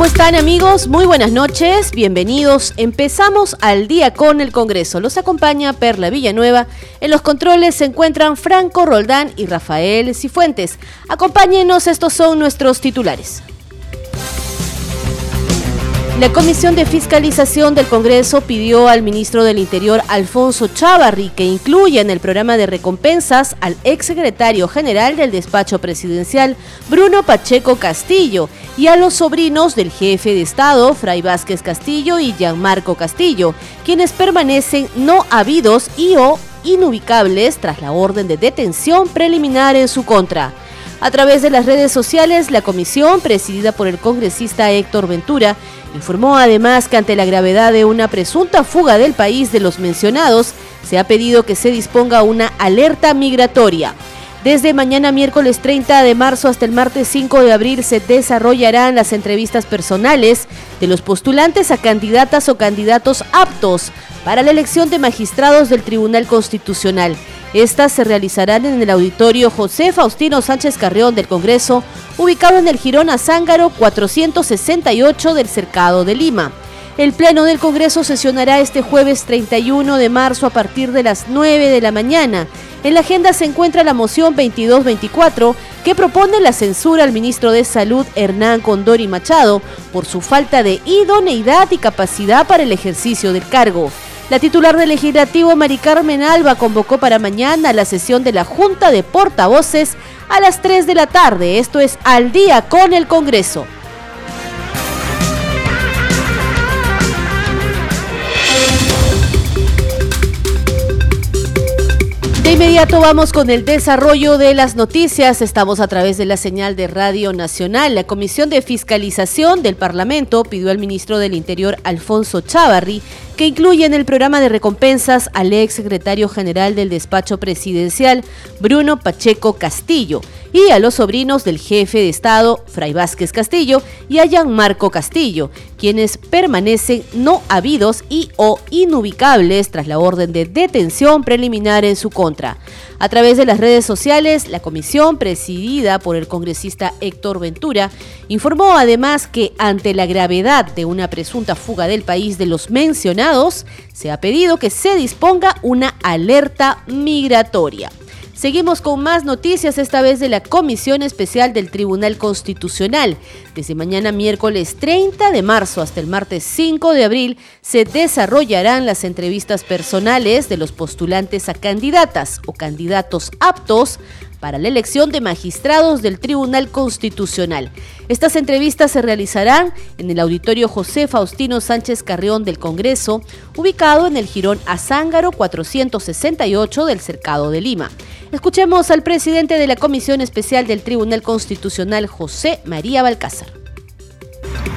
¿Cómo están amigos? Muy buenas noches, bienvenidos. Empezamos al día con el Congreso. Los acompaña Perla Villanueva. En los controles se encuentran Franco Roldán y Rafael Cifuentes. Acompáñenos, estos son nuestros titulares. La Comisión de Fiscalización del Congreso pidió al ministro del Interior, Alfonso Chávarri, que incluya en el programa de recompensas al exsecretario general del despacho presidencial, Bruno Pacheco Castillo, y a los sobrinos del jefe de Estado, Fray Vázquez Castillo y Gianmarco Castillo, quienes permanecen no habidos y o inubicables tras la orden de detención preliminar en su contra. A través de las redes sociales, la comisión, presidida por el congresista Héctor Ventura, informó además que ante la gravedad de una presunta fuga del país de los mencionados, se ha pedido que se disponga una alerta migratoria. Desde mañana miércoles 30 de marzo hasta el martes 5 de abril se desarrollarán las entrevistas personales de los postulantes a candidatas o candidatos aptos para la elección de magistrados del Tribunal Constitucional. Estas se realizarán en el auditorio José Faustino Sánchez Carrión del Congreso, ubicado en el Girón Azángaro 468 del Cercado de Lima. El Pleno del Congreso sesionará este jueves 31 de marzo a partir de las 9 de la mañana. En la agenda se encuentra la moción 2224 que propone la censura al ministro de Salud Hernán Condori Machado por su falta de idoneidad y capacidad para el ejercicio del cargo. La titular del legislativo, Mari Carmen Alba, convocó para mañana la sesión de la Junta de Portavoces a las 3 de la tarde. Esto es al día con el Congreso. Inmediato vamos con el desarrollo de las noticias. Estamos a través de la señal de Radio Nacional. La Comisión de Fiscalización del Parlamento pidió al ministro del Interior, Alfonso Chávarri, que incluye en el programa de recompensas al ex secretario general del despacho presidencial, Bruno Pacheco Castillo, y a los sobrinos del jefe de Estado, Fray Vázquez Castillo, y a Gianmarco Castillo, quienes permanecen no habidos y o inubicables tras la orden de detención preliminar en su contra. A través de las redes sociales, la comisión, presidida por el congresista Héctor Ventura, informó además que ante la gravedad de una presunta fuga del país de los mencionados, se ha pedido que se disponga una alerta migratoria. Seguimos con más noticias, esta vez de la Comisión Especial del Tribunal Constitucional. Desde mañana miércoles 30 de marzo hasta el martes 5 de abril se desarrollarán las entrevistas personales de los postulantes a candidatas o candidatos aptos para la elección de magistrados del Tribunal Constitucional. Estas entrevistas se realizarán en el auditorio José Faustino Sánchez Carrión del Congreso, ubicado en el Girón Azángaro 468 del Cercado de Lima. Escuchemos al presidente de la Comisión Especial del Tribunal Constitucional, José María Balcázar.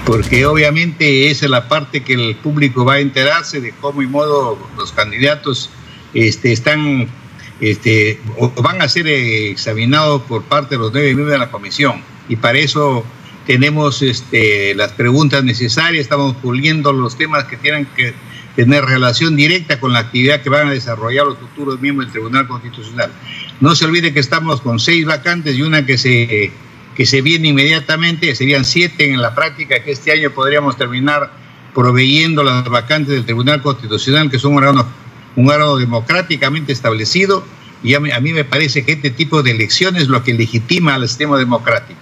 Porque obviamente esa es la parte que el público va a enterarse de cómo y modo los candidatos este, están este, van a ser examinados por parte de los nueve miembros de la comisión. Y para eso tenemos este, las preguntas necesarias, estamos puliendo los temas que tienen que tener relación directa con la actividad que van a desarrollar los futuros miembros del Tribunal Constitucional. No se olvide que estamos con seis vacantes y una que se, que se viene inmediatamente, serían siete en la práctica, que este año podríamos terminar proveyendo las vacantes del Tribunal Constitucional, que son un órgano, un órgano democráticamente establecido, y a mí, a mí me parece que este tipo de elecciones es lo que legitima al sistema democrático.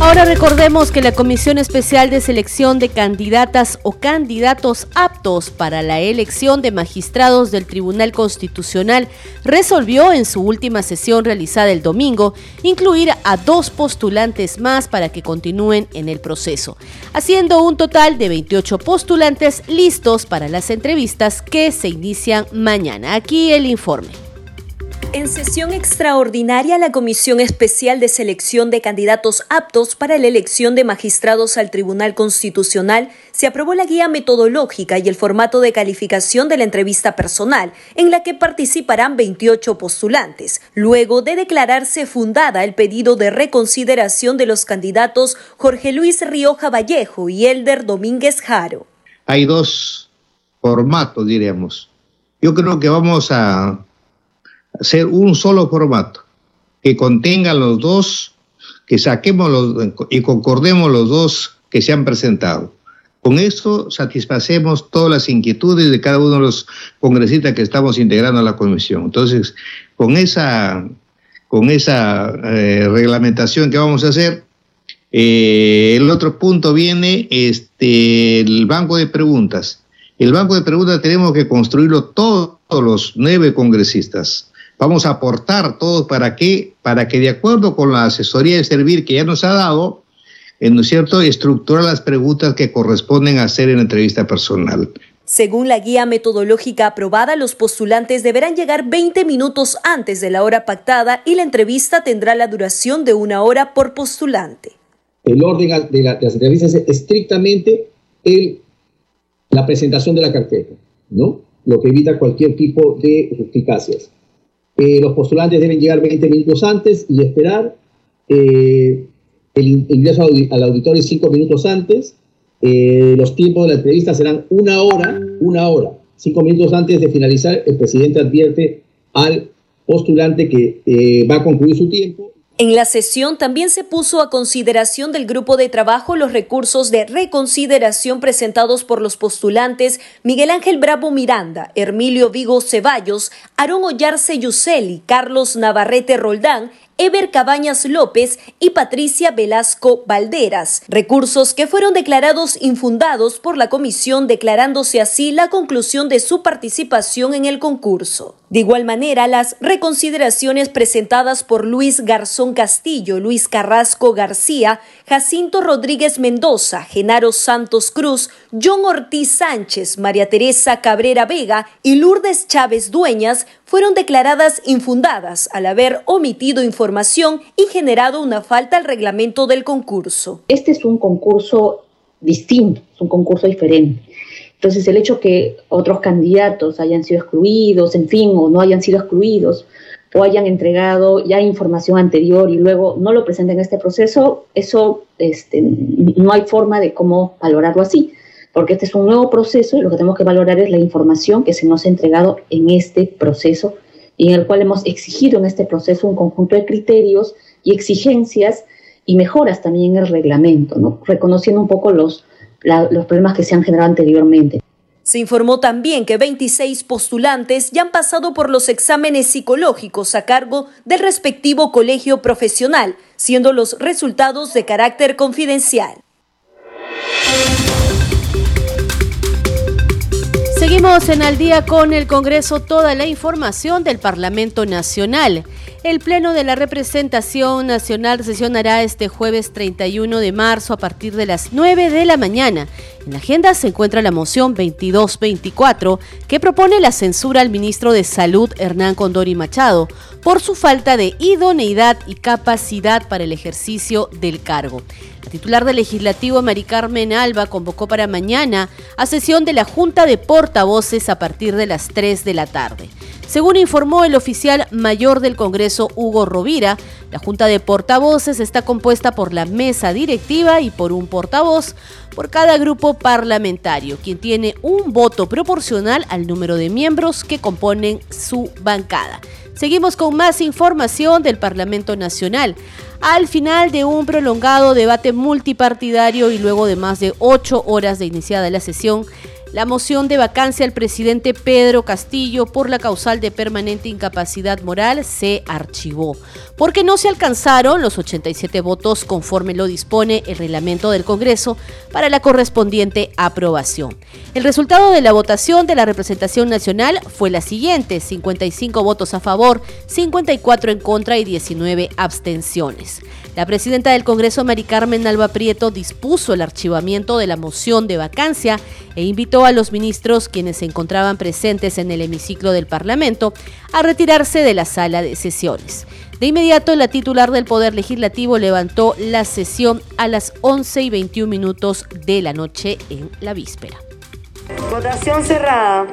Ahora recordemos que la Comisión Especial de Selección de Candidatas o Candidatos aptos para la elección de magistrados del Tribunal Constitucional resolvió en su última sesión realizada el domingo incluir a dos postulantes más para que continúen en el proceso, haciendo un total de 28 postulantes listos para las entrevistas que se inician mañana. Aquí el informe. En sesión extraordinaria, la Comisión Especial de Selección de Candidatos Aptos para la elección de magistrados al Tribunal Constitucional se aprobó la guía metodológica y el formato de calificación de la entrevista personal, en la que participarán 28 postulantes, luego de declararse fundada el pedido de reconsideración de los candidatos Jorge Luis Rioja Vallejo y Elder Domínguez Jaro. Hay dos formatos, diríamos. Yo creo que vamos a hacer un solo formato que contenga los dos, que saquemos los y concordemos los dos que se han presentado. Con esto satisfacemos todas las inquietudes de cada uno de los congresistas que estamos integrando a la comisión. Entonces, con esa, con esa eh, reglamentación que vamos a hacer, eh, el otro punto viene este, el banco de preguntas. El banco de preguntas tenemos que construirlo todos los nueve congresistas. Vamos a aportar todo para que, para que de acuerdo con la asesoría de servir que ya nos ha dado, eh, ¿no es cierto?, estructurar las preguntas que corresponden a hacer en la entrevista personal. Según la guía metodológica aprobada, los postulantes deberán llegar 20 minutos antes de la hora pactada y la entrevista tendrá la duración de una hora por postulante. El orden de, las entrevistas es estrictamente el, la presentación de la carpeta, ¿no? Lo que evita cualquier tipo de eficacias. Eh, los postulantes deben llegar 20 minutos antes y esperar. Eh, el ingreso al auditorio 5 minutos antes. Eh, los tiempos de la entrevista serán una hora, una hora. Cinco minutos antes de finalizar, el presidente advierte al postulante que va a concluir su tiempo en la sesión también se puso a consideración del grupo de trabajo los recursos de reconsideración presentados por los postulantes Miguel Ángel Bravo Miranda, Hermilio Vigo Ceballos, Aarón Ollarse Yuseli, Carlos Navarrete Roldán Ever Cabañas López y Patricia Velasco Valderas, recursos que fueron declarados infundados por la comisión declarándose así la conclusión de su participación en el concurso. De igual manera, las reconsideraciones presentadas por Luis Garzón Castillo, Luis Carrasco García, Jacinto Rodríguez Mendoza, Genaro Santos Cruz, John Ortiz Sánchez, María Teresa Cabrera Vega y Lourdes Chávez Dueñas fueron declaradas infundadas al haber omitido información y generado una falta al reglamento del concurso. Este es un concurso distinto, es un concurso diferente. Entonces, el hecho que otros candidatos hayan sido excluidos, en fin, o no hayan sido excluidos, o hayan entregado ya información anterior y luego no lo presenten en este proceso, eso este, no hay forma de cómo valorarlo así porque este es un nuevo proceso y lo que tenemos que valorar es la información que se nos ha entregado en este proceso y en el cual hemos exigido en este proceso un conjunto de criterios y exigencias y mejoras también en el reglamento, ¿no? reconociendo un poco los, los problemas que se han generado anteriormente. Se informó también que 26 postulantes ya han pasado por los exámenes psicológicos a cargo del respectivo colegio profesional, siendo los resultados de carácter confidencial. Seguimos en al día con el Congreso, toda la información del Parlamento Nacional. El Pleno de la Representación Nacional sesionará este jueves 31 de marzo a partir de las 9 de la mañana. En la agenda se encuentra la moción 2224 que propone la censura al ministro de Salud Hernán Condori Machado por su falta de idoneidad y capacidad para el ejercicio del cargo. La titular del legislativo, Mari Carmen Alba, convocó para mañana a sesión de la Junta de Portavoces a partir de las 3 de la tarde. Según informó el oficial mayor del Congreso, Hugo Rovira, la Junta de Portavoces está compuesta por la mesa directiva y por un portavoz por cada grupo parlamentario, quien tiene un voto proporcional al número de miembros que componen su bancada. Seguimos con más información del Parlamento Nacional. Al final de un prolongado debate multipartidario y luego de más de ocho horas de iniciada la sesión, la moción de vacancia al presidente Pedro Castillo por la causal de permanente incapacidad moral se archivó, porque no se alcanzaron los 87 votos conforme lo dispone el reglamento del Congreso para la correspondiente aprobación. El resultado de la votación de la representación nacional fue la siguiente, 55 votos a favor, 54 en contra y 19 abstenciones. La presidenta del Congreso, Mari Carmen Alba Prieto, dispuso el archivamiento de la moción de vacancia e invitó a los ministros, quienes se encontraban presentes en el hemiciclo del Parlamento, a retirarse de la sala de sesiones. De inmediato, la titular del Poder Legislativo levantó la sesión a las 11 y 21 minutos de la noche en la víspera. Votación cerrada.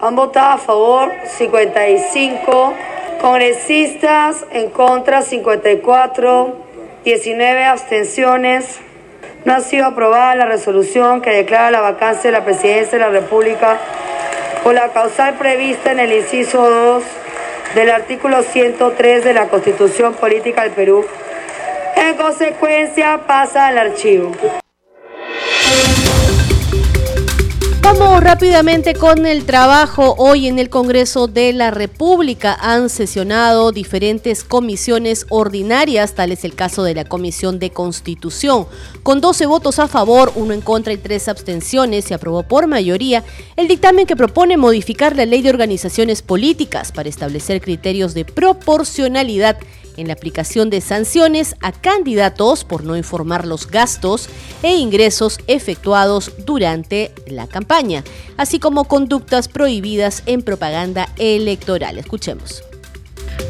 Han votado a favor 55 congresistas, en contra 54, 19 abstenciones. No ha sido aprobada la resolución que declara la vacancia de la presidencia de la República por la causal prevista en el inciso 2 del artículo 103 de la Constitución Política del Perú. En consecuencia, pasa al archivo. Vamos rápidamente con el trabajo. Hoy en el Congreso de la República han sesionado diferentes comisiones ordinarias, tal es el caso de la Comisión de Constitución. Con 12 votos a favor, uno en contra y tres abstenciones, se aprobó por mayoría el dictamen que propone modificar la ley de organizaciones políticas para establecer criterios de proporcionalidad en la aplicación de sanciones a candidatos por no informar los gastos e ingresos efectuados durante la campaña, así como conductas prohibidas en propaganda electoral. Escuchemos.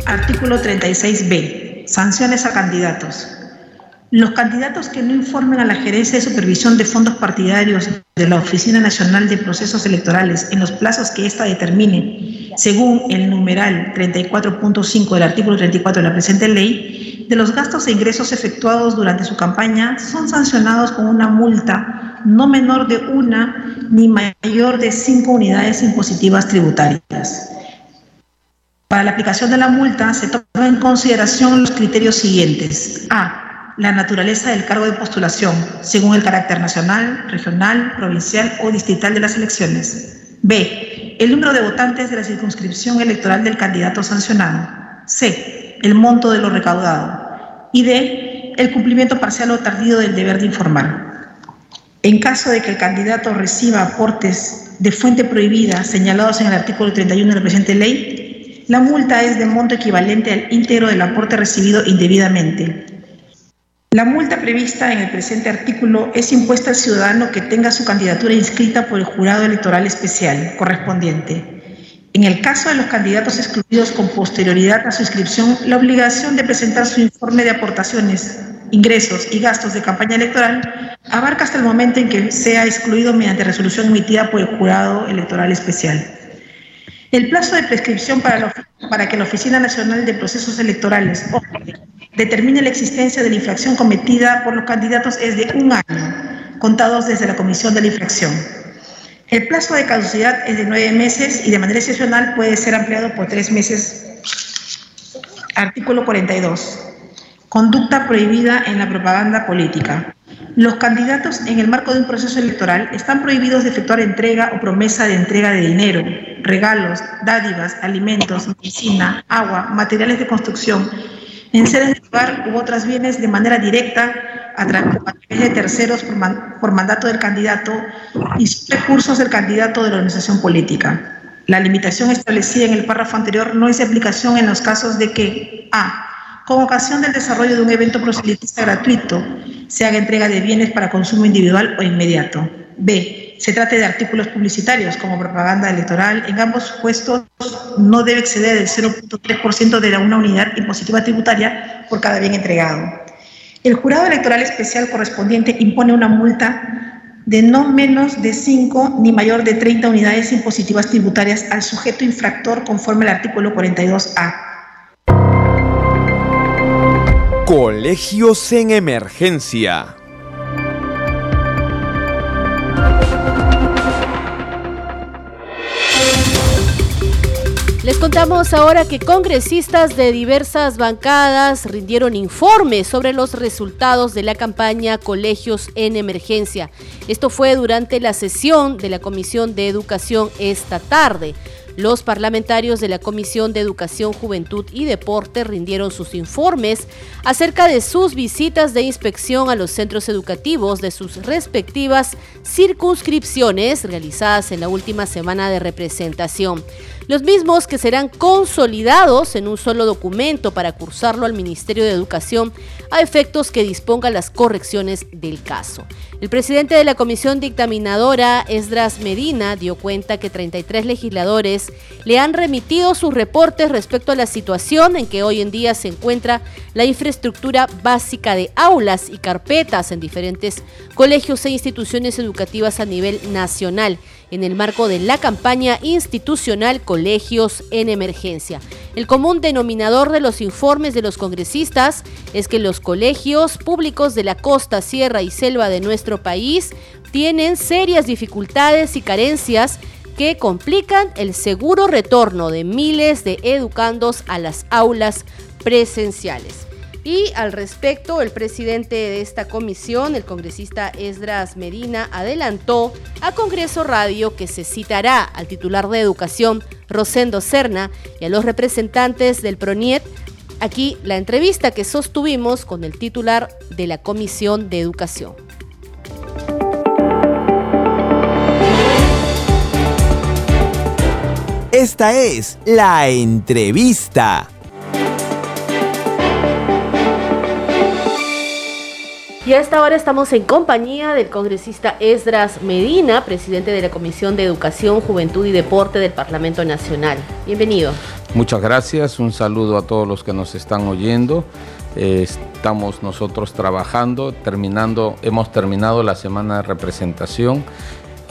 Artículo 36b. Sanciones a candidatos. Los candidatos que no informen a la Gerencia de Supervisión de Fondos Partidarios de la Oficina Nacional de Procesos Electorales en los plazos que ésta determine, según el numeral 34.5 del artículo 34 de la presente ley, de los gastos e ingresos efectuados durante su campaña son sancionados con una multa no menor de una ni mayor de cinco unidades impositivas tributarias. Para la aplicación de la multa se toman en consideración los criterios siguientes. A la naturaleza del cargo de postulación, según el carácter nacional, regional, provincial o distrital de las elecciones. B. El número de votantes de la circunscripción electoral del candidato sancionado. C. El monto de lo recaudado. Y D. El cumplimiento parcial o tardío del deber de informar. En caso de que el candidato reciba aportes de fuente prohibida señalados en el artículo 31 de la presente ley, la multa es de monto equivalente al íntegro del aporte recibido indebidamente la multa prevista en el presente artículo es impuesta al ciudadano que tenga su candidatura inscrita por el jurado electoral especial correspondiente. En el caso de los candidatos excluidos con posterioridad a su inscripción, la obligación de presentar su informe de aportaciones, ingresos y gastos de campaña electoral abarca hasta el momento en que sea excluido mediante resolución emitida por el jurado electoral especial. El plazo de prescripción para, que la Oficina Nacional de Procesos Electorales determine la existencia de la infracción cometida por los candidatos es de un año, contados desde la comisión de la infracción. El plazo de caducidad es de nueve meses y de manera excepcional puede ser ampliado por tres meses. Artículo 42. Conducta prohibida en la propaganda política. Los candidatos en el marco de un proceso electoral están prohibidos de efectuar entrega o promesa de entrega de dinero, regalos, dádivas, alimentos, medicina, agua, materiales de construcción, en sedes de lugar u otras bienes de manera directa a, través de terceros por, mandato del candidato y recursos del candidato de la organización política. La limitación establecida en el párrafo anterior no es aplicación en los casos de que a con ocasión del desarrollo de un evento proselitista gratuito, se haga entrega de bienes para consumo individual o inmediato. B. Se trate de artículos publicitarios como propaganda electoral. En ambos supuestos no debe exceder el 0.3% de la una unidad impositiva tributaria por cada bien entregado. El jurado electoral especial correspondiente impone una multa de no menos de 5 ni mayor de 30 unidades impositivas tributarias al sujeto infractor conforme al artículo 42A Colegios en emergencia. Les contamos ahora que congresistas de diversas bancadas rindieron informes sobre los resultados de la campaña Colegios en Emergencia. Esto fue durante la sesión de la Comisión de Educación esta tarde. Los parlamentarios de la Comisión de Educación, Juventud y Deporte rindieron sus informes acerca de sus visitas de inspección a los centros educativos de sus respectivas circunscripciones realizadas en la última semana de representación. Los mismos que serán consolidados en un solo documento para cursarlo al Ministerio de Educación a efectos que disponga las correcciones del caso. El presidente de la comisión dictaminadora, Esdras Medina, dio cuenta que 33 legisladores le han remitido sus reportes respecto a la situación en que hoy en día se encuentra la infraestructura básica de aulas y carpetas en diferentes colegios e instituciones educativas a nivel nacional en el marco de la campaña institucional Colegios en Emergencia. El común denominador de los informes de los congresistas es que los colegios públicos de la costa, sierra y selva de nuestro país tienen serias dificultades y carencias que complican el seguro retorno de miles de educandos a las aulas presenciales. Y al respecto, el presidente de esta comisión, el congresista Esdras Medina, adelantó a Congreso Radio que se citará al titular de Educación, Rosendo Serna, y a los representantes del PRONIET. Aquí la entrevista que sostuvimos con el titular de la Comisión de Educación. Esta es la entrevista. Y a esta hora estamos en compañía del congresista Esdras Medina, presidente de la Comisión de Educación, Juventud y Deporte del Parlamento Nacional. Bienvenido. Muchas gracias, un saludo a todos los que nos están oyendo. Eh, estamos nosotros trabajando, terminando, hemos terminado la semana de representación.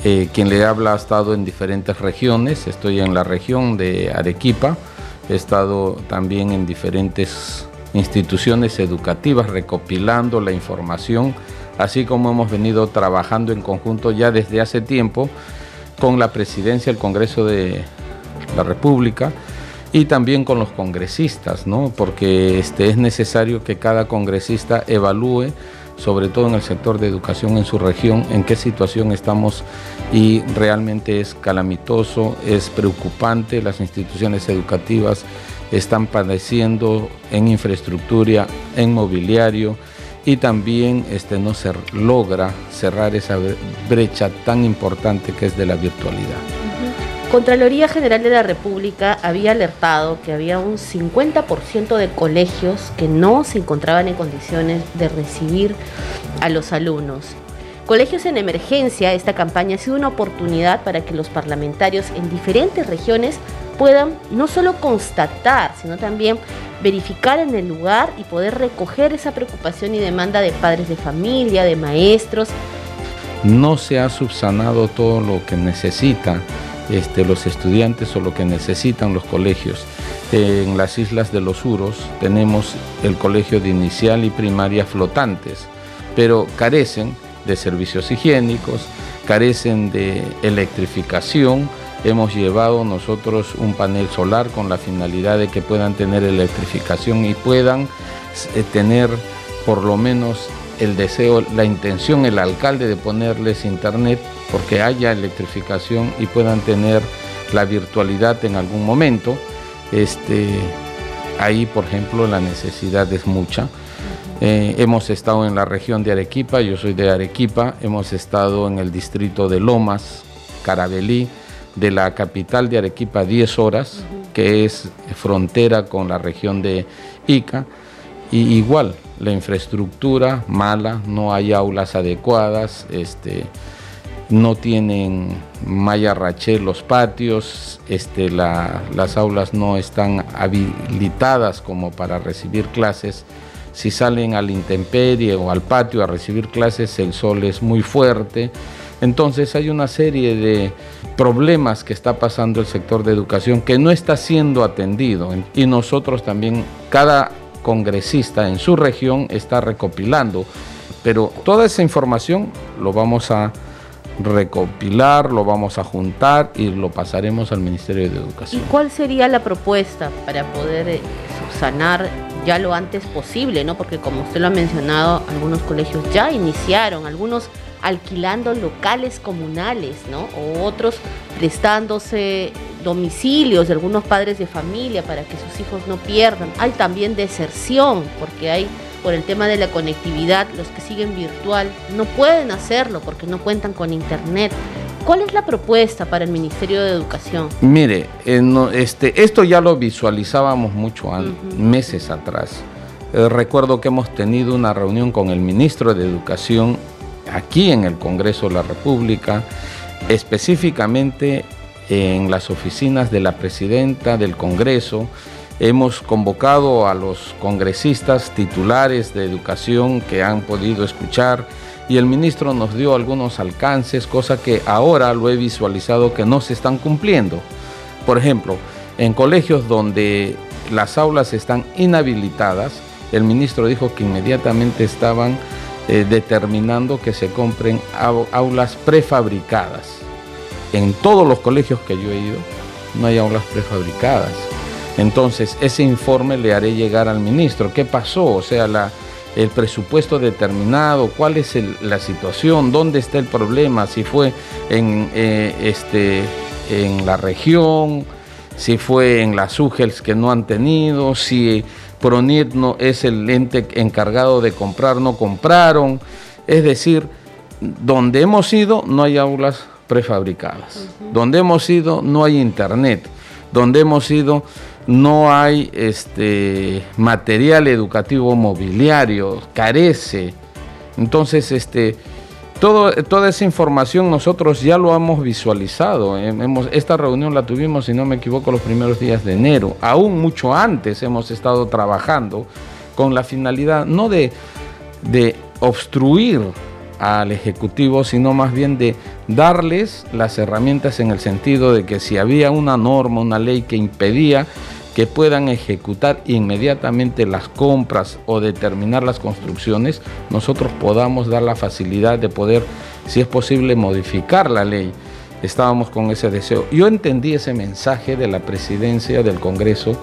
Eh, quien le habla ha estado en diferentes regiones, estoy en la región de Arequipa, he estado también en diferentes instituciones educativas recopilando la información, así como hemos venido trabajando en conjunto ya desde hace tiempo con la presidencia del Congreso de la República y también con los congresistas, ¿no? porque este, es necesario que cada congresista evalúe sobre todo en el sector de educación en su región, en qué situación estamos y realmente es calamitoso, es preocupante, las instituciones educativas están padeciendo en infraestructura, en mobiliario y también este, no se logra cerrar esa brecha tan importante que es de la virtualidad. Contraloría General de la República había alertado que había un 50% de colegios que no se encontraban en condiciones de recibir a los alumnos. Colegios en Emergencia, esta campaña ha sido una oportunidad para que los parlamentarios en diferentes regiones puedan no solo constatar, sino también verificar en el lugar y poder recoger esa preocupación y demanda de padres de familia, de maestros. No se ha subsanado todo lo que necesitan este, los estudiantes o lo que necesitan los colegios. En las islas de los Uros tenemos el colegio de inicial y primaria flotantes, pero carecen de servicios higiénicos, carecen de electrificación, hemos llevado nosotros un panel solar con la finalidad de que puedan tener electrificación y puedan eh, tener por lo menos el deseo, la intención, el alcalde de ponerles internet porque haya electrificación y puedan tener la virtualidad en algún momento. Este, ahí, por ejemplo, la necesidad es mucha. Eh, hemos estado en la región de Arequipa, yo soy de Arequipa, hemos estado en el distrito de Lomas, Carabelí, de la capital de Arequipa 10 horas, que es frontera con la región de Ica, y igual la infraestructura mala, no hay aulas adecuadas, este, no tienen malla rachel los patios, este, las aulas no están habilitadas como para recibir clases. Si salen al intemperie o al patio a recibir clases, el sol es muy fuerte entonces hay una serie de problemas que está pasando el sector de educación que no está siendo atendido y nosotros también, cada congresista en su región está recopilando, pero toda esa información lo vamos a recopilar, lo vamos a juntar y lo pasaremos al Ministerio de Educación. ¿Y cuál sería la propuesta para poder eh, subsanar ya lo antes posible, ¿no? Porque como usted lo ha mencionado, algunos colegios ya iniciaron, algunos alquilando locales comunales, ¿no? O otros prestándose domicilios de algunos padres de familia para que sus hijos no pierdan. Hay también deserción, porque hay por el tema de la conectividad, los que siguen virtual no pueden hacerlo porque no cuentan con internet. ¿Cuál es la propuesta para el Ministerio de Educación? Mire, eh, este, esto ya lo visualizábamos mucho antes, meses atrás. Eh, recuerdo que hemos tenido una reunión con el ministro de Educación aquí en el Congreso de la República, específicamente en las oficinas de la presidenta del Congreso. Hemos convocado a los congresistas titulares de educación que han podido escuchar y el ministro nos dio algunos alcances, cosa que ahora lo he visualizado que no se están cumpliendo. Por ejemplo, en colegios donde las aulas están inhabilitadas, el ministro dijo que inmediatamente estaban eh, determinando que se compren aulas prefabricadas. En todos los colegios que yo he ido, no hay aulas prefabricadas. Entonces, ese informe le haré llegar al ministro. ¿Qué pasó? O sea, el presupuesto determinado, cuál es la situación, dónde está el problema, si fue en, eh, este, en la región, si fue en las UGELS que no han tenido, si PRONIT no es el ente encargado de comprar, no compraron. Es decir, donde hemos ido no hay aulas prefabricadas, donde hemos ido no hay internet, donde hemos ido no hay este material educativo mobiliario, carece. Entonces, este, toda esa información nosotros ya lo hemos visualizado. Hemos, esta reunión la tuvimos, si no me equivoco, los primeros días de enero. Aún mucho antes hemos estado trabajando con la finalidad no de obstruir al Ejecutivo, sino más bien de darles las herramientas en el sentido de que si había una norma, una ley que impedía que puedan ejecutar inmediatamente las compras o determinar las construcciones, nosotros podamos dar la facilidad de poder, si es posible, modificar la ley. Estábamos con ese deseo. Yo entendí ese mensaje de la presidencia del Congreso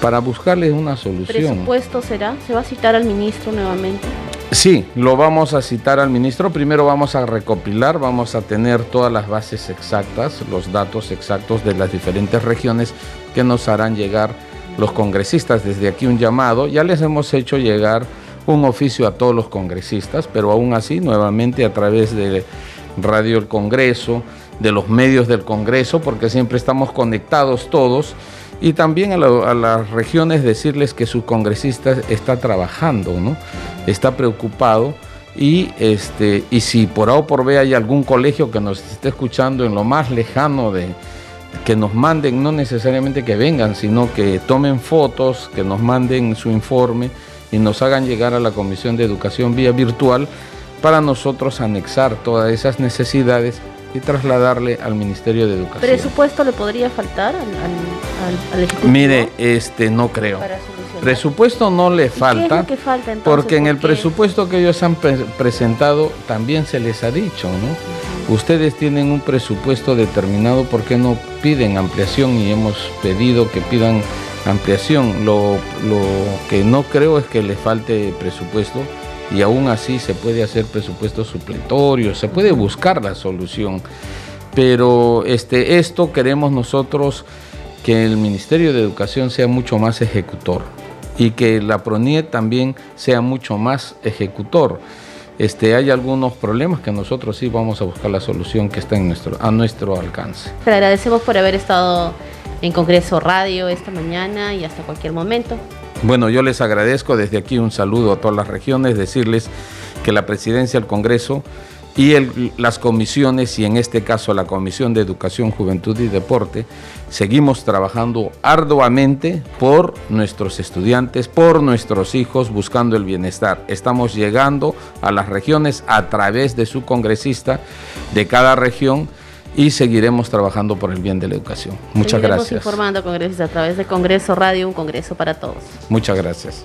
para buscarle una solución. ¿Presupuesto será? ¿Se va a citar al ministro nuevamente? Sí, lo vamos a citar al ministro. Primero vamos a recopilar, vamos a tener todas las bases exactas, los datos exactos de las diferentes regiones que nos harán llegar los congresistas. Desde aquí un llamado, ya les hemos hecho llegar un oficio a todos los congresistas, pero aún así, nuevamente a través de Radio El Congreso, de los medios del Congreso, porque siempre estamos conectados todos y también a, las regiones decirles que su congresista está trabajando, ¿no? está preocupado y, este, y si por A o por B hay algún colegio que nos esté escuchando en lo más lejano de que nos manden, no necesariamente que vengan, sino que tomen fotos, que nos manden su informe y nos hagan llegar a la Comisión de Educación vía virtual para nosotros anexar todas esas necesidades y trasladarle al Ministerio de Educación. ¿Presupuesto le podría faltar al, Ejecutivo? Mire, este, no creo. Presupuesto no le falta, porque en el presupuesto que ellos han presentado también se les ha dicho, ¿no? Ustedes tienen un presupuesto determinado, ¿por qué no piden ampliación? Y hemos pedido que pidan ampliación. Lo, lo que no creo es que le falte presupuesto, y aún así se puede hacer presupuestos supletorios, se puede buscar la solución. Pero este, esto queremos nosotros que el Ministerio de Educación sea mucho más ejecutor y que la PRONIET también sea mucho más ejecutor. Este, hay algunos problemas que nosotros sí vamos a buscar la solución que está en nuestro, a nuestro alcance. Te agradecemos por haber estado en Congreso Radio esta mañana y hasta cualquier momento. Bueno, yo les agradezco desde aquí un saludo a todas las regiones, decirles que la presidencia del Congreso y las comisiones, y en este caso la Comisión de Educación, Juventud y Deporte, seguimos trabajando arduamente por nuestros estudiantes, por nuestros hijos, buscando el bienestar. Estamos llegando a las regiones a través de su congresista de cada región y seguiremos trabajando por el bien de la educación. Muchas seguiremos gracias. informando congresistas a través de Congreso Radio, un Congreso para todos. Muchas gracias.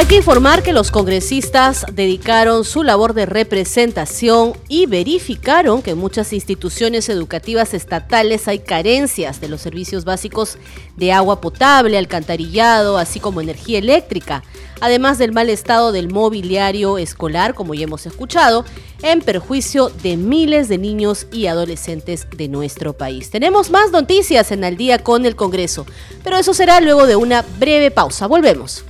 Hay que informar que los congresistas dedicaron su labor de representación y verificaron que en muchas instituciones educativas estatales hay carencias de los servicios básicos de agua potable, alcantarillado, así como energía eléctrica, además del mal estado del mobiliario escolar, como ya hemos escuchado, en perjuicio de miles de niños y adolescentes de nuestro país. Tenemos más noticias en el día con el Congreso, pero eso será luego de una breve pausa. Volvemos.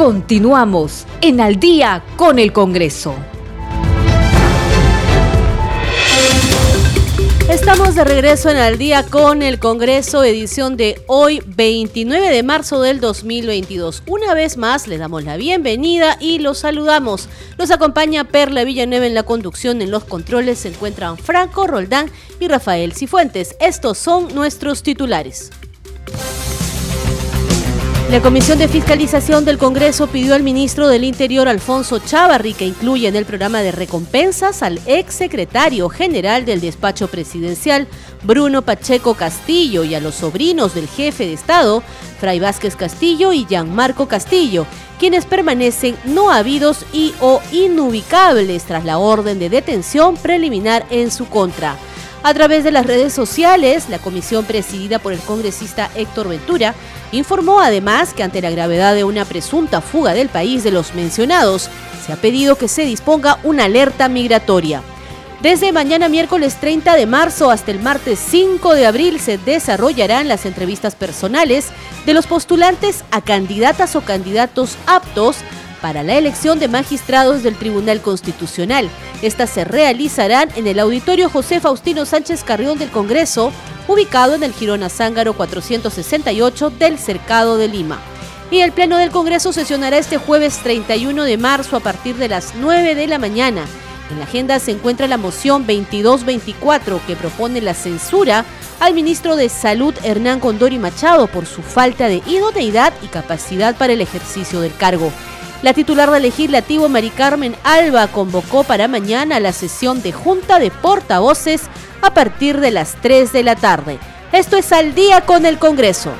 Continuamos en Al día con el Congreso. Estamos de regreso en Al día con el Congreso, edición de hoy, 29 de marzo del 2022. Una vez más, le damos la bienvenida y los saludamos. Nos acompaña Perla Villanueva en la conducción. En los controles se encuentran Franco Roldán y Rafael Cifuentes. Estos son nuestros titulares. La Comisión de Fiscalización del Congreso pidió al ministro del Interior, Alfonso Chávarri, que incluya en el programa de recompensas al ex secretario general del despacho presidencial, Bruno Pacheco Castillo, y a los sobrinos del jefe de Estado, Fray Vázquez Castillo y Gianmarco Castillo, quienes permanecen no habidos y o inubicables tras la orden de detención preliminar en su contra. A través de las redes sociales, la comisión presidida por el congresista Héctor Ventura informó además que ante la gravedad de una presunta fuga del país de los mencionados, se ha pedido que se disponga una alerta migratoria. Desde mañana miércoles 30 de marzo hasta el martes 5 de abril se desarrollarán las entrevistas personales de los postulantes a candidatas o candidatos aptos para la elección de magistrados del Tribunal Constitucional. Estas se realizarán en el Auditorio José Faustino Sánchez Carrión del Congreso, ubicado en el Girona Zángaro 468 del Cercado de Lima. Y el Pleno del Congreso sesionará este jueves 31 de marzo a partir de las 9 de la mañana. En la agenda se encuentra la moción 2224 que propone la censura al ministro de Salud Hernán Condori Machado por su falta de idoneidad y capacidad para el ejercicio del cargo. La titular del legislativo, Mari Carmen Alba, convocó para mañana la sesión de Junta de Portavoces a partir de las 3 de la tarde. Esto es al día con el Congreso.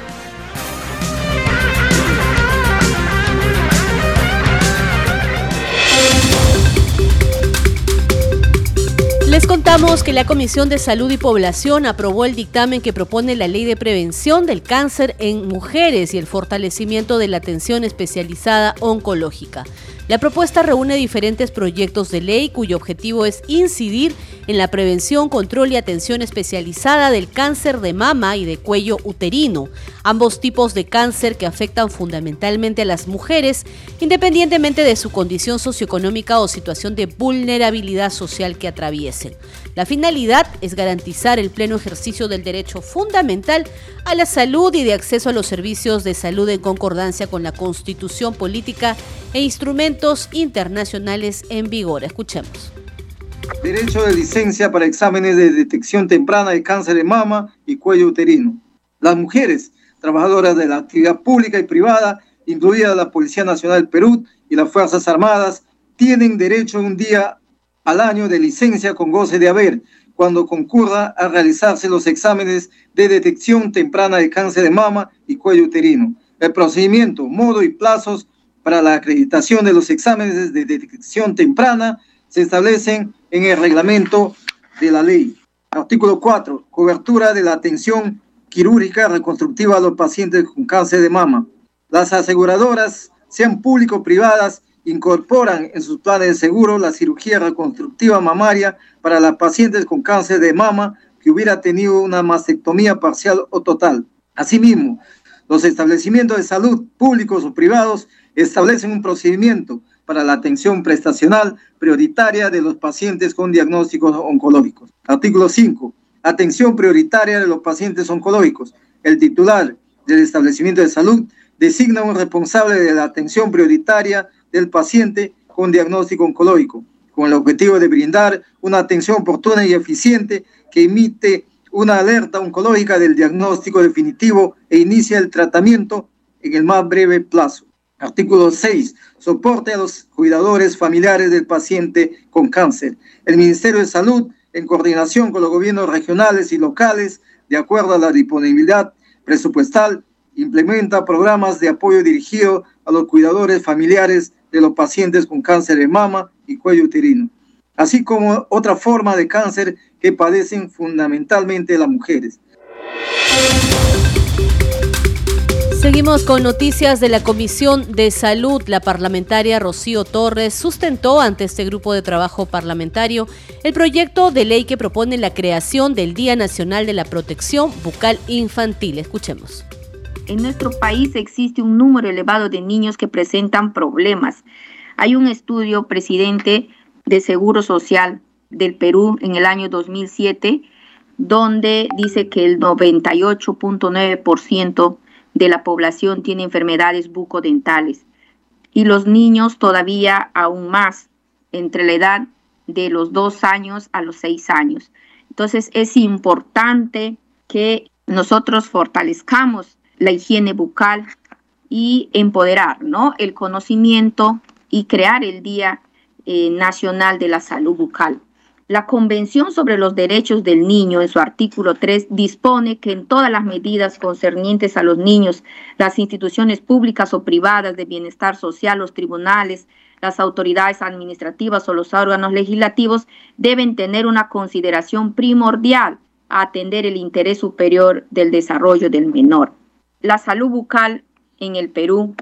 Les contamos que la Comisión de Salud y Población aprobó el dictamen que propone la Ley de Prevención del Cáncer en Mujeres y el fortalecimiento de la atención especializada oncológica. La propuesta reúne diferentes proyectos de ley cuyo objetivo es incidir en la prevención, control y atención especializada del cáncer de mama y de cuello uterino, ambos tipos de cáncer que afectan fundamentalmente a las mujeres, independientemente de su condición socioeconómica o situación de vulnerabilidad social que atraviesen. La finalidad es garantizar el pleno ejercicio del derecho fundamental a la salud y de acceso a los servicios de salud en concordancia con la constitución política e instrumentos internacionales en vigor. Escuchemos. Derecho de licencia para exámenes de detección temprana de cáncer de mama y cuello uterino. Las mujeres, trabajadoras de la actividad pública y privada, incluida la Policía Nacional del Perú y las Fuerzas Armadas, tienen derecho un día al año de licencia con goce de haber cuando concurra a realizarse los exámenes de detección temprana de cáncer de mama y cuello uterino. El procedimiento, modo y plazos para la acreditación de los exámenes de detección temprana se establecen en el reglamento de la ley. Artículo 4. Cobertura de la atención quirúrgica reconstructiva a los pacientes con cáncer de mama. Las aseguradoras, sean público o privadas, incorporan en sus planes de seguro la cirugía reconstructiva mamaria para las pacientes con cáncer de mama que hubiera tenido una mastectomía parcial o total. Asimismo, los establecimientos de salud públicos o privados establecen un procedimiento para la atención prestacional prioritaria de los pacientes con diagnósticos oncológicos. Artículo 5. Atención prioritaria de los pacientes oncológicos. El titular del establecimiento de salud designa un responsable de la atención prioritaria del paciente con diagnóstico oncológico, con el objetivo de brindar una atención oportuna y eficiente que emite una alerta oncológica del diagnóstico definitivo e inicia el tratamiento en el más breve plazo. Artículo 6. Soporte a los cuidadores familiares del paciente con cáncer. El Ministerio de Salud, en coordinación con los gobiernos regionales y locales, de acuerdo a la disponibilidad presupuestal, implementa programas de apoyo dirigido a los cuidadores familiares de los pacientes con cáncer de mama y cuello uterino, así como otra forma de cáncer que padecen fundamentalmente las mujeres. Seguimos con noticias de la Comisión de Salud. La parlamentaria Rocío Torres sustentó ante este grupo de trabajo parlamentario el proyecto de ley que propone la creación del Día Nacional de la Protección Bucal Infantil. Escuchemos. En nuestro país existe un número elevado de niños que presentan problemas. Hay un estudio, presidente, de Seguro Social del Perú en el año 2007, donde dice que el 98.9% de la población tiene enfermedades bucodentales y los niños todavía aún más entre la edad de los dos años a los seis años. Entonces es importante que nosotros fortalezcamos la higiene bucal y empoderar ¿no? el conocimiento y crear el Día eh, Nacional de la Salud Bucal. La Convención sobre los Derechos del Niño, en su artículo 3, dispone que en todas las medidas concernientes a los niños, las instituciones públicas o privadas de bienestar social, los tribunales, las autoridades administrativas o los órganos legislativos deben tener una consideración primordial a atender el interés superior del desarrollo del menor. La salud bucal en el Perú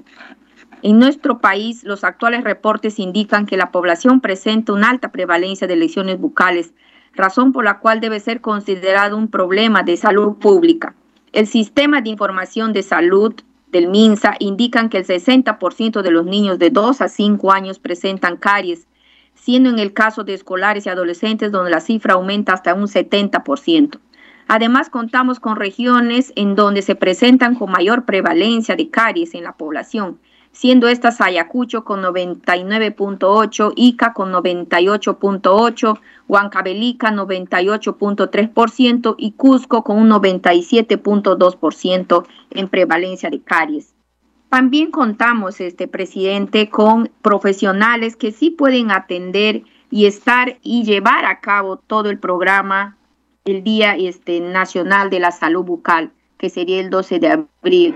en nuestro país, los actuales reportes indican que la población presenta una alta prevalencia de lesiones bucales, razón por la cual debe ser considerado un problema de salud pública. El sistema de información de salud del MINSA indican que el 60% de los niños de 2 a 5 años presentan caries, siendo en el caso de escolares y adolescentes donde la cifra aumenta hasta un 70%. Además, contamos con regiones en donde se presentan con mayor prevalencia de caries en la población, siendo estas Ayacucho con 99.8, Ica con 98.8, Huancavelica 98.3% y Cusco con un 97.2% en prevalencia de caries. También contamos, este presidente, con profesionales que sí pueden atender y estar y llevar a cabo todo el programa el Día este, Nacional de la Salud Bucal, que sería el 12 de abril.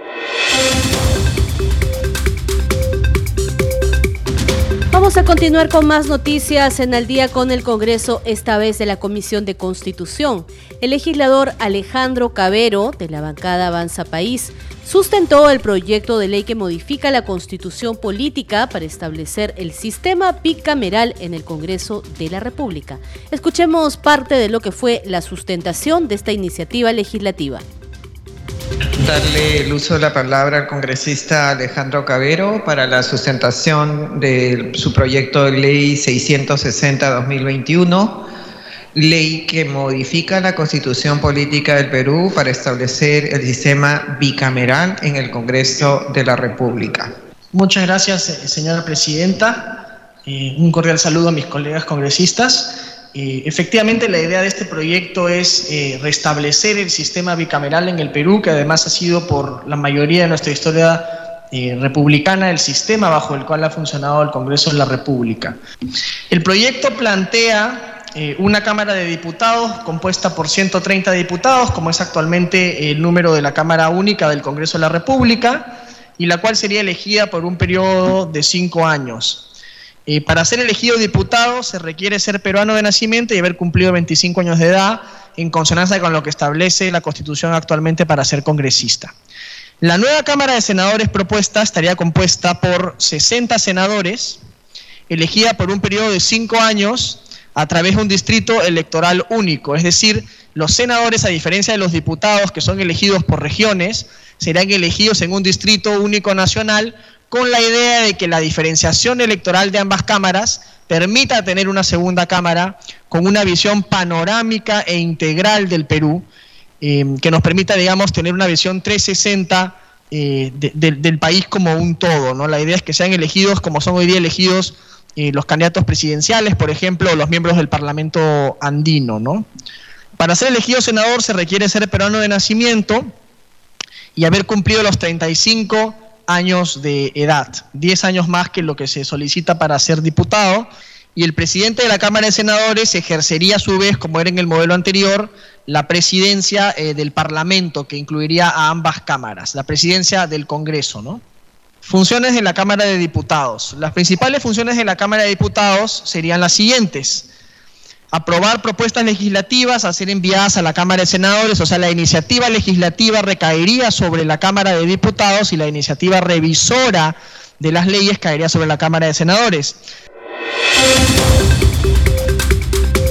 Vamos a continuar con más noticias en el día con el Congreso, esta vez de la Comisión de Constitución. El legislador Alejandro Cabero, de la bancada Avanza País, sustentó el proyecto de ley que modifica la constitución política para establecer el sistema bicameral en el Congreso de la República. Escuchemos parte de lo que fue la sustentación de esta iniciativa legislativa darle el uso de la palabra al congresista Alejandro Cabero para la sustentación de su proyecto de ley 660-2021, ley que modifica la constitución política del Perú para establecer el sistema bicameral en el Congreso de la República. Muchas gracias, eh, señora presidenta. Eh, un cordial saludo a mis colegas congresistas. Eh, efectivamente, la idea de este proyecto es eh, restablecer el sistema bicameral en el Perú, que además ha sido por la mayoría de nuestra historia eh, republicana el sistema bajo el cual ha funcionado el Congreso de la República. El proyecto plantea una Cámara de Diputados compuesta por 130 diputados, como es actualmente el número de la Cámara Única del Congreso de la República, y la cual sería elegida por un periodo de cinco años. Eh, para ser elegido diputado se requiere ser peruano de nacimiento y haber cumplido 25 años de edad, en consonancia con lo que establece la Constitución actualmente para ser congresista. La nueva Cámara de Senadores propuesta estaría compuesta por 60 senadores, elegida por un periodo de 5 años a través de un distrito electoral único, es decir, los senadores, a diferencia de los diputados que son elegidos por regiones, serán elegidos en un distrito único nacional con la idea de que la diferenciación electoral de ambas cámaras permita tener una segunda cámara con una visión panorámica e integral del Perú, eh, que nos permita, digamos, tener una visión 360 eh, del país como un todo. ¿no? La idea es que sean elegidos como son hoy día elegidos eh, los candidatos presidenciales, por ejemplo, los miembros del Parlamento andino. ¿no? Para ser elegido senador se requiere ser peruano de nacimiento y haber cumplido los 35 años de edad, 10 años más que lo que se solicita para ser diputado, y el presidente de la Cámara de Senadores ejercería a su vez, como era en el modelo anterior, la presidencia eh, del Parlamento, que incluiría a ambas cámaras, la presidencia del Congreso, ¿no? Funciones de la Cámara de Diputados. Las principales funciones de la Cámara de Diputados serían las siguientes. Aprobar propuestas legislativas a ser enviadas a la Cámara de Senadores, o sea, la iniciativa legislativa recaería sobre la Cámara de Diputados y la iniciativa revisora de las leyes caería sobre la Cámara de Senadores.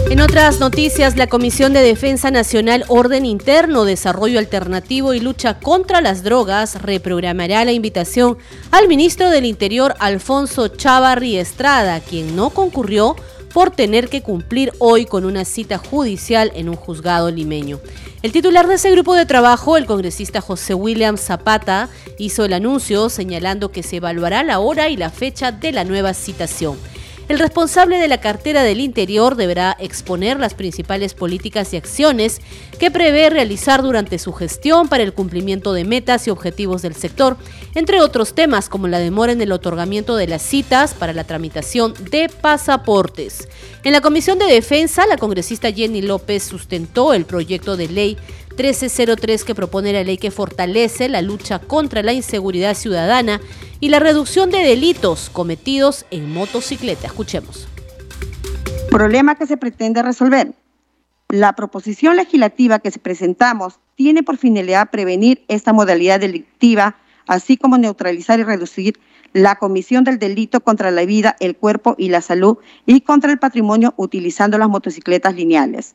En otras noticias, la Comisión de Defensa Nacional, Orden Interno, Desarrollo Alternativo y Lucha contra las Drogas reprogramará la invitación al ministro del Interior, Alfonso Chavarri Estrada, quien no concurrió por tener que cumplir hoy con una cita judicial en un juzgado limeño. El titular de ese grupo de trabajo, el congresista José William Zapata, hizo el anuncio señalando que se evaluará la hora y la fecha de la nueva citación. El responsable de la cartera del Interior deberá exponer las principales políticas y acciones que prevé realizar durante su gestión para el cumplimiento de metas y objetivos del sector, entre otros temas como la demora en el otorgamiento de las citas para la tramitación de pasaportes. En la Comisión de Defensa, la congresista Jenny López sustentó el proyecto de ley 1303 que propone la ley que fortalece la lucha contra la inseguridad ciudadana y la reducción de delitos cometidos en motocicleta. Escuchemos. Problema que se pretende resolver. La proposición legislativa que presentamos tiene por finalidad prevenir esta modalidad delictiva, así como neutralizar y reducir la comisión del delito contra la vida, el cuerpo y la salud y contra el patrimonio utilizando las motocicletas lineales.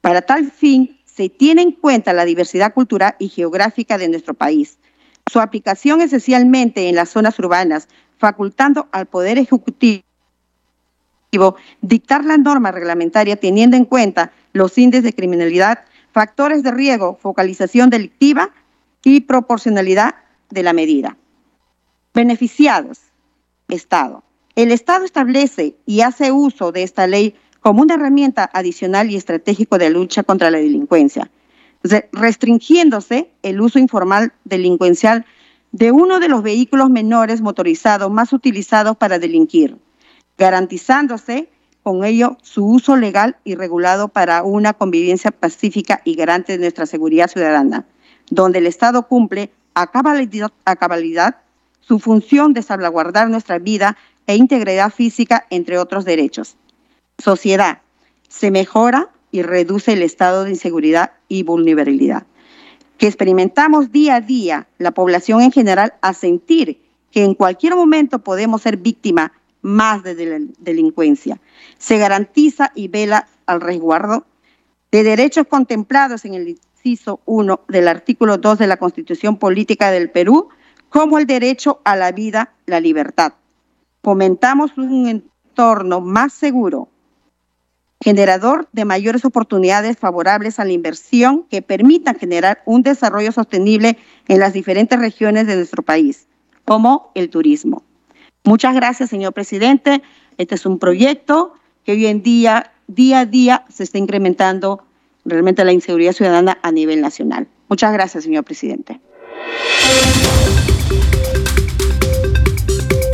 Para tal fin, se tiene en cuenta la diversidad cultural y geográfica de nuestro país, su aplicación esencialmente en las zonas urbanas, facultando al Poder Ejecutivo dictar la norma reglamentaria teniendo en cuenta los índices de criminalidad, factores de riesgo, focalización delictiva y proporcionalidad de la medida. Beneficiados. Estado. El Estado establece y hace uso de esta ley como una herramienta adicional y estratégico de lucha contra la delincuencia, restringiéndose el uso informal delincuencial de uno de los vehículos menores motorizados más utilizados para delinquir, garantizándose con ello su uso legal y regulado para una convivencia pacífica y garante de nuestra seguridad ciudadana, donde el Estado cumple a cabalidad, a cabalidad su función de salvaguardar nuestra vida e integridad física, entre otros derechos sociedad. Se mejora y reduce el estado de inseguridad y vulnerabilidad que experimentamos día a día la población en general a sentir que en cualquier momento podemos ser víctima más de delincuencia. Se garantiza y vela al resguardo de derechos contemplados en el inciso 1 del artículo 2 de la Constitución Política del Perú, como el derecho a la vida, la libertad. Fomentamos un entorno más seguro, generador de mayores oportunidades favorables a la inversión que permitan generar un desarrollo sostenible en las diferentes regiones de nuestro país, como el turismo. Muchas gracias, señor presidente. Este es un proyecto que hoy en día, día a día, se está incrementando realmente la inseguridad ciudadana a nivel nacional. Muchas gracias, señor presidente.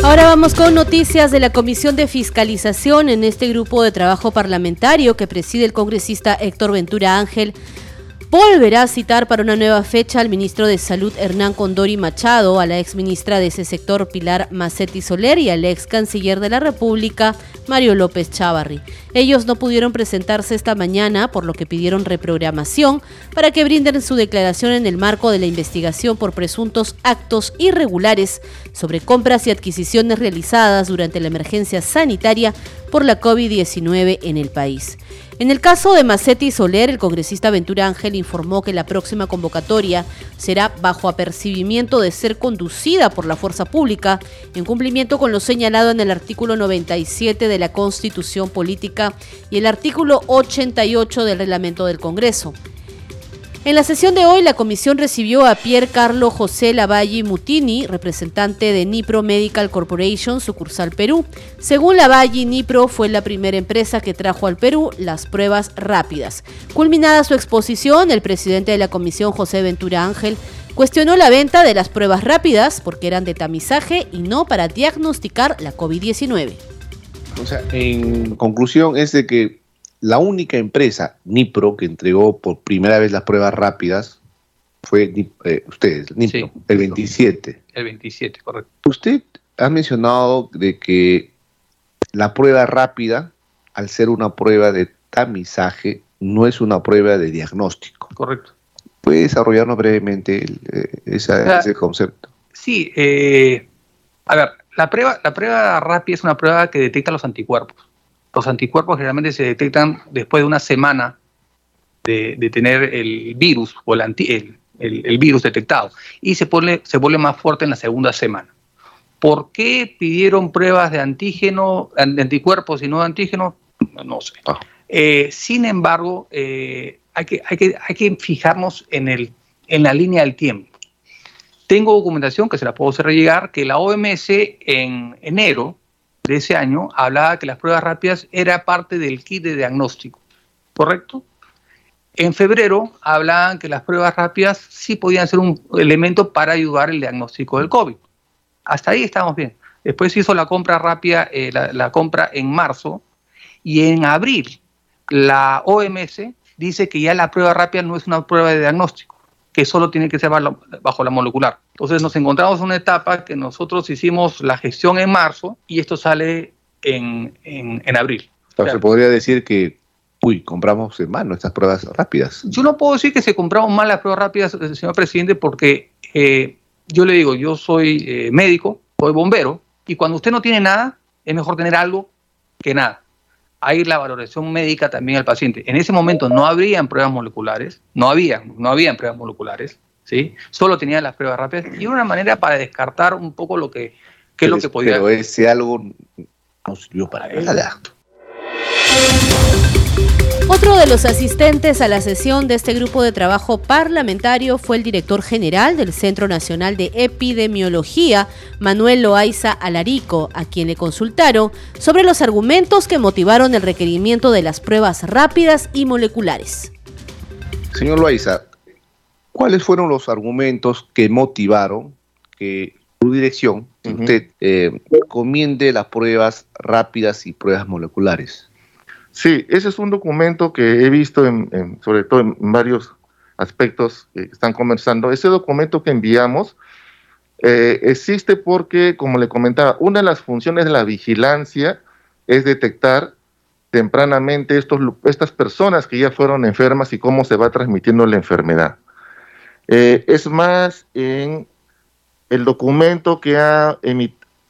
Ahora vamos con noticias de la Comisión de Fiscalización en este grupo de trabajo parlamentario que preside el congresista Héctor Ventura Ángel volverá a citar para una nueva fecha al ministro de Salud Hernán Condori Machado, a la ex ministra de ese sector Pilar Macetti Soler y al ex canciller de la República Mario López Chávarri. Ellos no pudieron presentarse esta mañana, por lo que pidieron reprogramación para que brinden su declaración en el marco de la investigación por presuntos actos irregulares sobre compras y adquisiciones realizadas durante la emergencia sanitaria por la COVID-19 en el país. En el caso de Macetti Soler, el congresista Ventura Ángel informó que la próxima convocatoria será bajo apercibimiento de ser conducida por la fuerza pública, en cumplimiento con lo señalado en el artículo 97 de la Constitución Política y el artículo 88 del reglamento del Congreso. En la sesión de hoy, la comisión recibió a Pier Carlo José Lavalle Mutini, representante de Nipro Medical Corporation, sucursal Perú. Según Lavalle, Nipro fue la primera empresa que trajo al Perú las pruebas rápidas. Culminada su exposición, el presidente de la comisión, José Ventura Ángel, cuestionó la venta de las pruebas rápidas porque eran de tamizaje y no para diagnosticar la COVID-19. O sea, en conclusión es de que la única empresa, Nipro, que entregó por primera vez las pruebas rápidas fue eh, ustedes, Nipro, el 27. El 27, correcto. Usted ha mencionado de que la prueba rápida, al ser una prueba de tamizaje, no es una prueba de diagnóstico. Correcto. ¿Puede desarrollarnos brevemente eh, ese concepto? Sí, eh, a ver, la prueba, la prueba rápida es una prueba que detecta los anticuerpos. Los anticuerpos generalmente se detectan después de una semana de, tener el virus o el, el, virus detectado y se, pone, se vuelve más fuerte en la segunda semana. ¿Por qué pidieron pruebas de antígeno, de anticuerpos y no de antígenos? No sé. Ah. Eh, sin embargo, eh, hay, que, hay, que, hay que fijarnos en, el, en la línea del tiempo. Tengo documentación que se la puedo hacer llegar que la OMS en enero de ese año hablaba que las pruebas rápidas era parte del kit de diagnóstico, ¿correcto? En febrero hablaban que las pruebas rápidas sí podían ser un elemento para ayudar el diagnóstico del COVID. Hasta ahí estamos bien. Después se hizo la compra rápida, eh, la, compra en marzo, y en abril la OMS dice que ya la prueba rápida no es una prueba de diagnóstico, que solo tiene que ser bajo la molecular. Entonces nos encontramos en una etapa que nosotros hicimos la gestión en marzo y esto sale en, en, abril. Entonces se podría decir que, uy, compramos en mano estas pruebas rápidas. Yo no puedo decir que se compraron mal las pruebas rápidas, eh, señor presidente, porque eh, yo le digo, yo soy eh, médico, soy bombero, y cuando usted no tiene nada, es mejor tener algo que nada. Hay la valoración médica también al paciente. En ese momento no habrían pruebas moleculares, no había, no habían pruebas moleculares, ¿sí? Solo tenían las pruebas rápidas y una manera para descartar un poco lo que, es lo que podía. Pero ese algo no sirvió para nada. Otro de los asistentes a la sesión de este grupo de trabajo parlamentario fue el director general del Centro Nacional de Epidemiología, Manuel Loaiza Alarico, a quien le consultaron sobre los argumentos que motivaron el requerimiento de las pruebas rápidas y moleculares. Señor Loaiza, ¿cuáles fueron los argumentos que motivaron que su dirección, usted, eh, comiende las pruebas rápidas y pruebas moleculares? Sí, ese es un documento que he visto, en, sobre todo en varios aspectos que están conversando. Ese documento que enviamos eh, existe porque, como le comentaba, una de las funciones de la vigilancia es detectar tempranamente estos, estas personas que ya fueron enfermas y cómo se va transmitiendo la enfermedad. Eh, es más, en el documento que ha,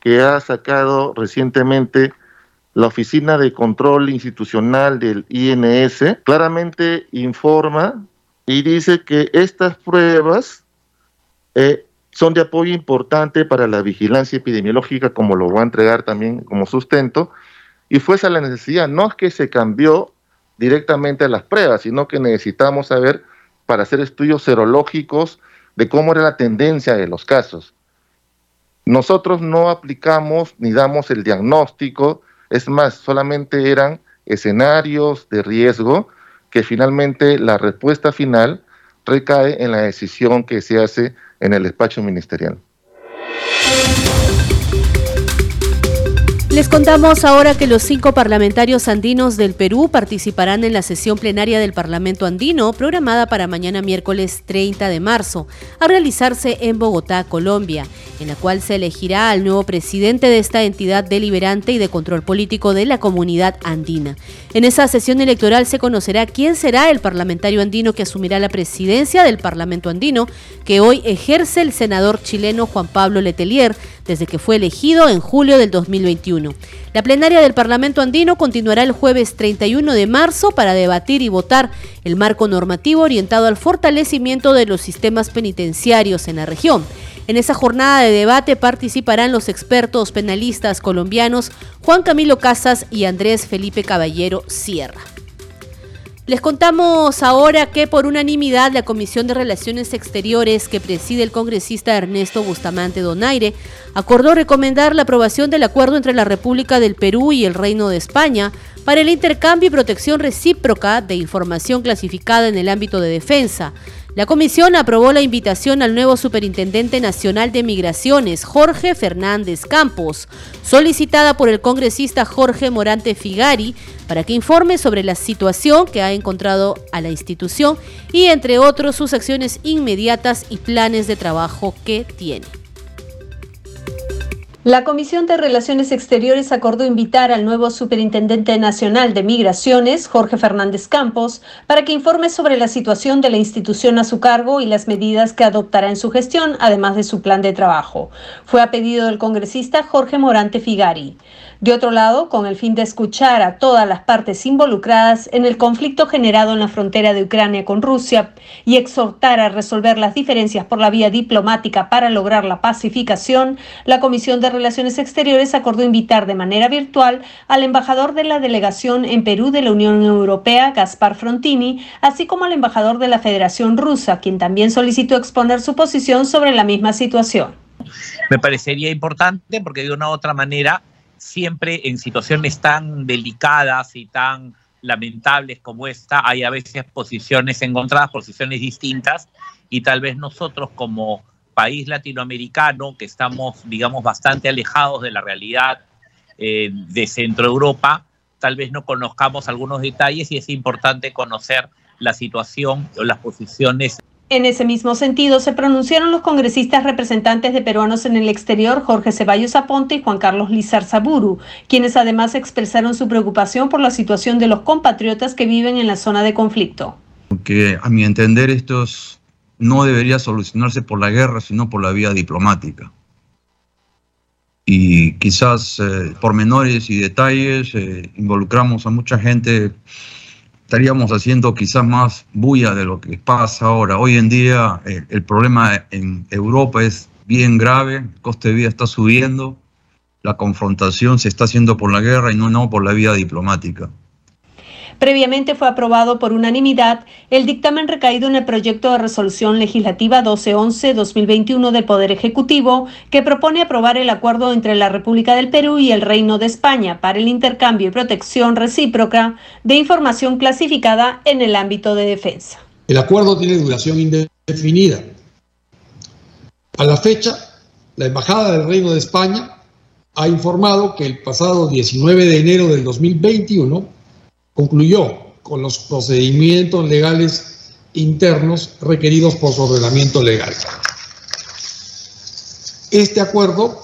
que ha sacado recientemente la Oficina de Control Institucional del INS claramente informa y dice que estas pruebas eh, son de apoyo importante para la vigilancia epidemiológica, como lo va a entregar también como sustento, y fue esa la necesidad, no es que se cambió directamente las pruebas, sino que necesitamos saber para hacer estudios serológicos de cómo era la tendencia de los casos. Nosotros no aplicamos ni damos el diagnóstico es más, solamente eran escenarios de riesgo que finalmente la respuesta final recae en la decisión que se hace en el despacho ministerial. Les contamos ahora que los cinco parlamentarios andinos del Perú participarán en la sesión plenaria del Parlamento andino programada para mañana miércoles 30 de marzo, a realizarse en Bogotá, Colombia, en la cual se elegirá al nuevo presidente de esta entidad deliberante y de control político de la comunidad andina. En esa sesión electoral se conocerá quién será el parlamentario andino que asumirá la presidencia del Parlamento andino, que hoy ejerce el senador chileno Juan Pablo Letelier, desde que fue elegido en julio del 2021. La plenaria del Parlamento andino continuará el jueves 31 de marzo para debatir y votar el marco normativo orientado al fortalecimiento de los sistemas penitenciarios en la región. En esa jornada de debate participarán los expertos penalistas colombianos Juan Camilo Casas y Andrés Felipe Caballero Sierra. Les contamos ahora que por unanimidad la Comisión de Relaciones Exteriores que preside el congresista Ernesto Bustamante Donaire acordó recomendar la aprobación del acuerdo entre la República del Perú y el Reino de España para el intercambio y protección recíproca de información clasificada en el ámbito de defensa. La comisión aprobó la invitación al nuevo Superintendente Nacional de Migraciones, Jorge Fernández Campos, solicitada por el congresista Jorge Morante Figari, para que informe sobre la situación que ha encontrado a la institución y, entre otros, sus acciones inmediatas y planes de trabajo que tiene. La Comisión de Relaciones Exteriores acordó invitar al nuevo Superintendente Nacional de Migraciones, Jorge Fernández Campos, para que informe sobre la situación de la institución a su cargo y las medidas que adoptará en su gestión, además de su plan de trabajo. Fue a pedido del congresista Jorge Morante Figari. De otro lado, con el fin de escuchar a todas las partes involucradas en el conflicto generado en la frontera de Ucrania con Rusia y exhortar a resolver las diferencias por la vía diplomática para lograr la pacificación, la Comisión de Relaciones Exteriores acordó invitar de manera virtual al embajador de la delegación en Perú de la Unión Europea, Gaspar Frontini, así como al embajador de la Federación Rusa, quien también solicitó exponer su posición sobre la misma situación. Me parecería importante porque de una u otra manera siempre en situaciones tan delicadas y tan lamentables como esta, hay a veces posiciones encontradas, posiciones distintas, y tal vez nosotros como país latinoamericano, que estamos, digamos, bastante alejados de la realidad eh, de Centro Europa, tal vez no conozcamos algunos detalles y es importante conocer la situación o las posiciones en ese mismo sentido, se pronunciaron los congresistas representantes de peruanos en el exterior, Jorge Ceballos Aponte y Juan Carlos Lizar Zaburu, quienes además expresaron su preocupación por la situación de los compatriotas que viven en la zona de conflicto. Que a mi entender esto no debería solucionarse por la guerra, sino por la vía diplomática. Y quizás eh, por menores y detalles eh, involucramos a mucha gente estaríamos haciendo quizás más bulla de lo que pasa ahora. Hoy en día eh, el problema en Europa es bien grave, el coste de vida está subiendo, la confrontación se está haciendo por la guerra y no, no por la vía diplomática. Previamente fue aprobado por unanimidad el dictamen recaído en el proyecto de resolución legislativa 1211-2021 del Poder Ejecutivo, que propone aprobar el acuerdo entre la República del Perú y el Reino de España para el intercambio y protección recíproca de información clasificada en el ámbito de defensa. El acuerdo tiene duración indefinida. A la fecha, la Embajada del Reino de España ha informado que el pasado 19 de enero del 2021 concluyó con los procedimientos legales internos requeridos por su ordenamiento legal. Este acuerdo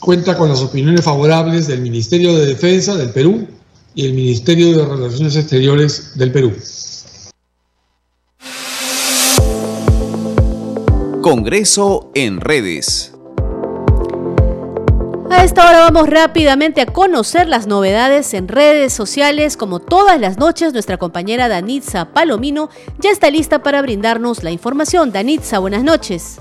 cuenta con las opiniones favorables del Ministerio de Defensa del Perú y el Ministerio de Relaciones Exteriores del Perú. Congreso en redes. A esta hora vamos rápidamente a conocer las novedades en redes sociales. Como todas las noches, nuestra compañera Danitza Palomino ya está lista para brindarnos la información. Danitza, buenas noches.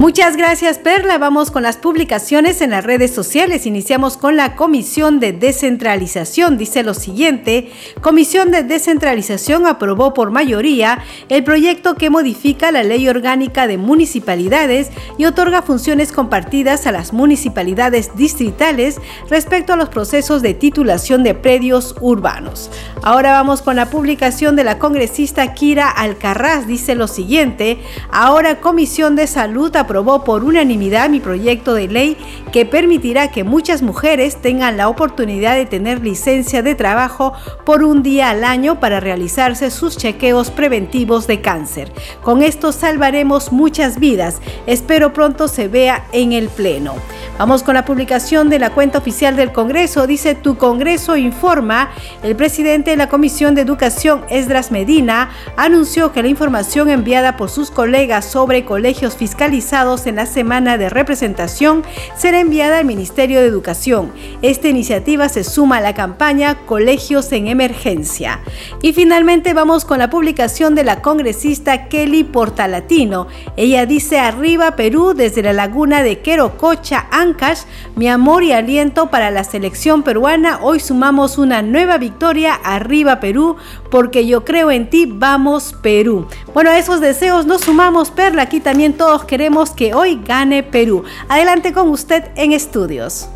Muchas gracias Perla. Vamos con las publicaciones en las redes sociales. Iniciamos con la Comisión de Descentralización. Dice lo siguiente, Comisión de Descentralización aprobó por mayoría el proyecto que modifica la ley orgánica de municipalidades y otorga funciones compartidas a las municipalidades distritales respecto a los procesos de titulación de predios urbanos. Ahora vamos con la publicación de la congresista Kira Alcarraz. Dice lo siguiente, ahora Comisión de Salud aprobó por unanimidad mi proyecto de ley que permitirá que muchas mujeres tengan la oportunidad de tener licencia de trabajo por un día al año para realizarse sus chequeos preventivos de cáncer. Con esto salvaremos muchas vidas. Espero pronto se vea en el Pleno. Vamos con la publicación de la cuenta oficial del Congreso. Dice Tu Congreso informa, el presidente de la Comisión de Educación, Esdras Medina, anunció que la información enviada por sus colegas sobre colegios fiscalizados en la semana de representación será enviada al Ministerio de Educación. Esta iniciativa se suma a la campaña Colegios en Emergencia. Y finalmente vamos con la publicación de la congresista Kelly Portalatino. Ella dice arriba Perú desde la laguna de Querococha, Ancash, mi amor y aliento para la selección peruana. Hoy sumamos una nueva victoria. Arriba Perú, porque yo creo en ti. Vamos Perú. Bueno, a esos deseos nos sumamos, Perla. Aquí también todos queremos que hoy gane Perú. Adelante con usted en estudios.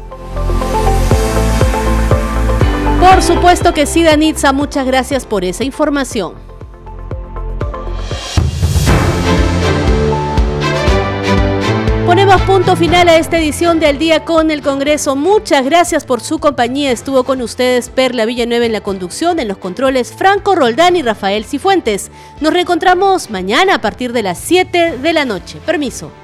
Por supuesto que sí, Danitza, muchas gracias por esa información. Ponemos punto final a esta edición de Al Día con el Congreso. Muchas gracias por su compañía. Estuvo con ustedes Perla Villanueva en la conducción, en los controles Franco Roldán y Rafael Cifuentes. Nos reencontramos mañana a partir de las 7 de la noche. Permiso.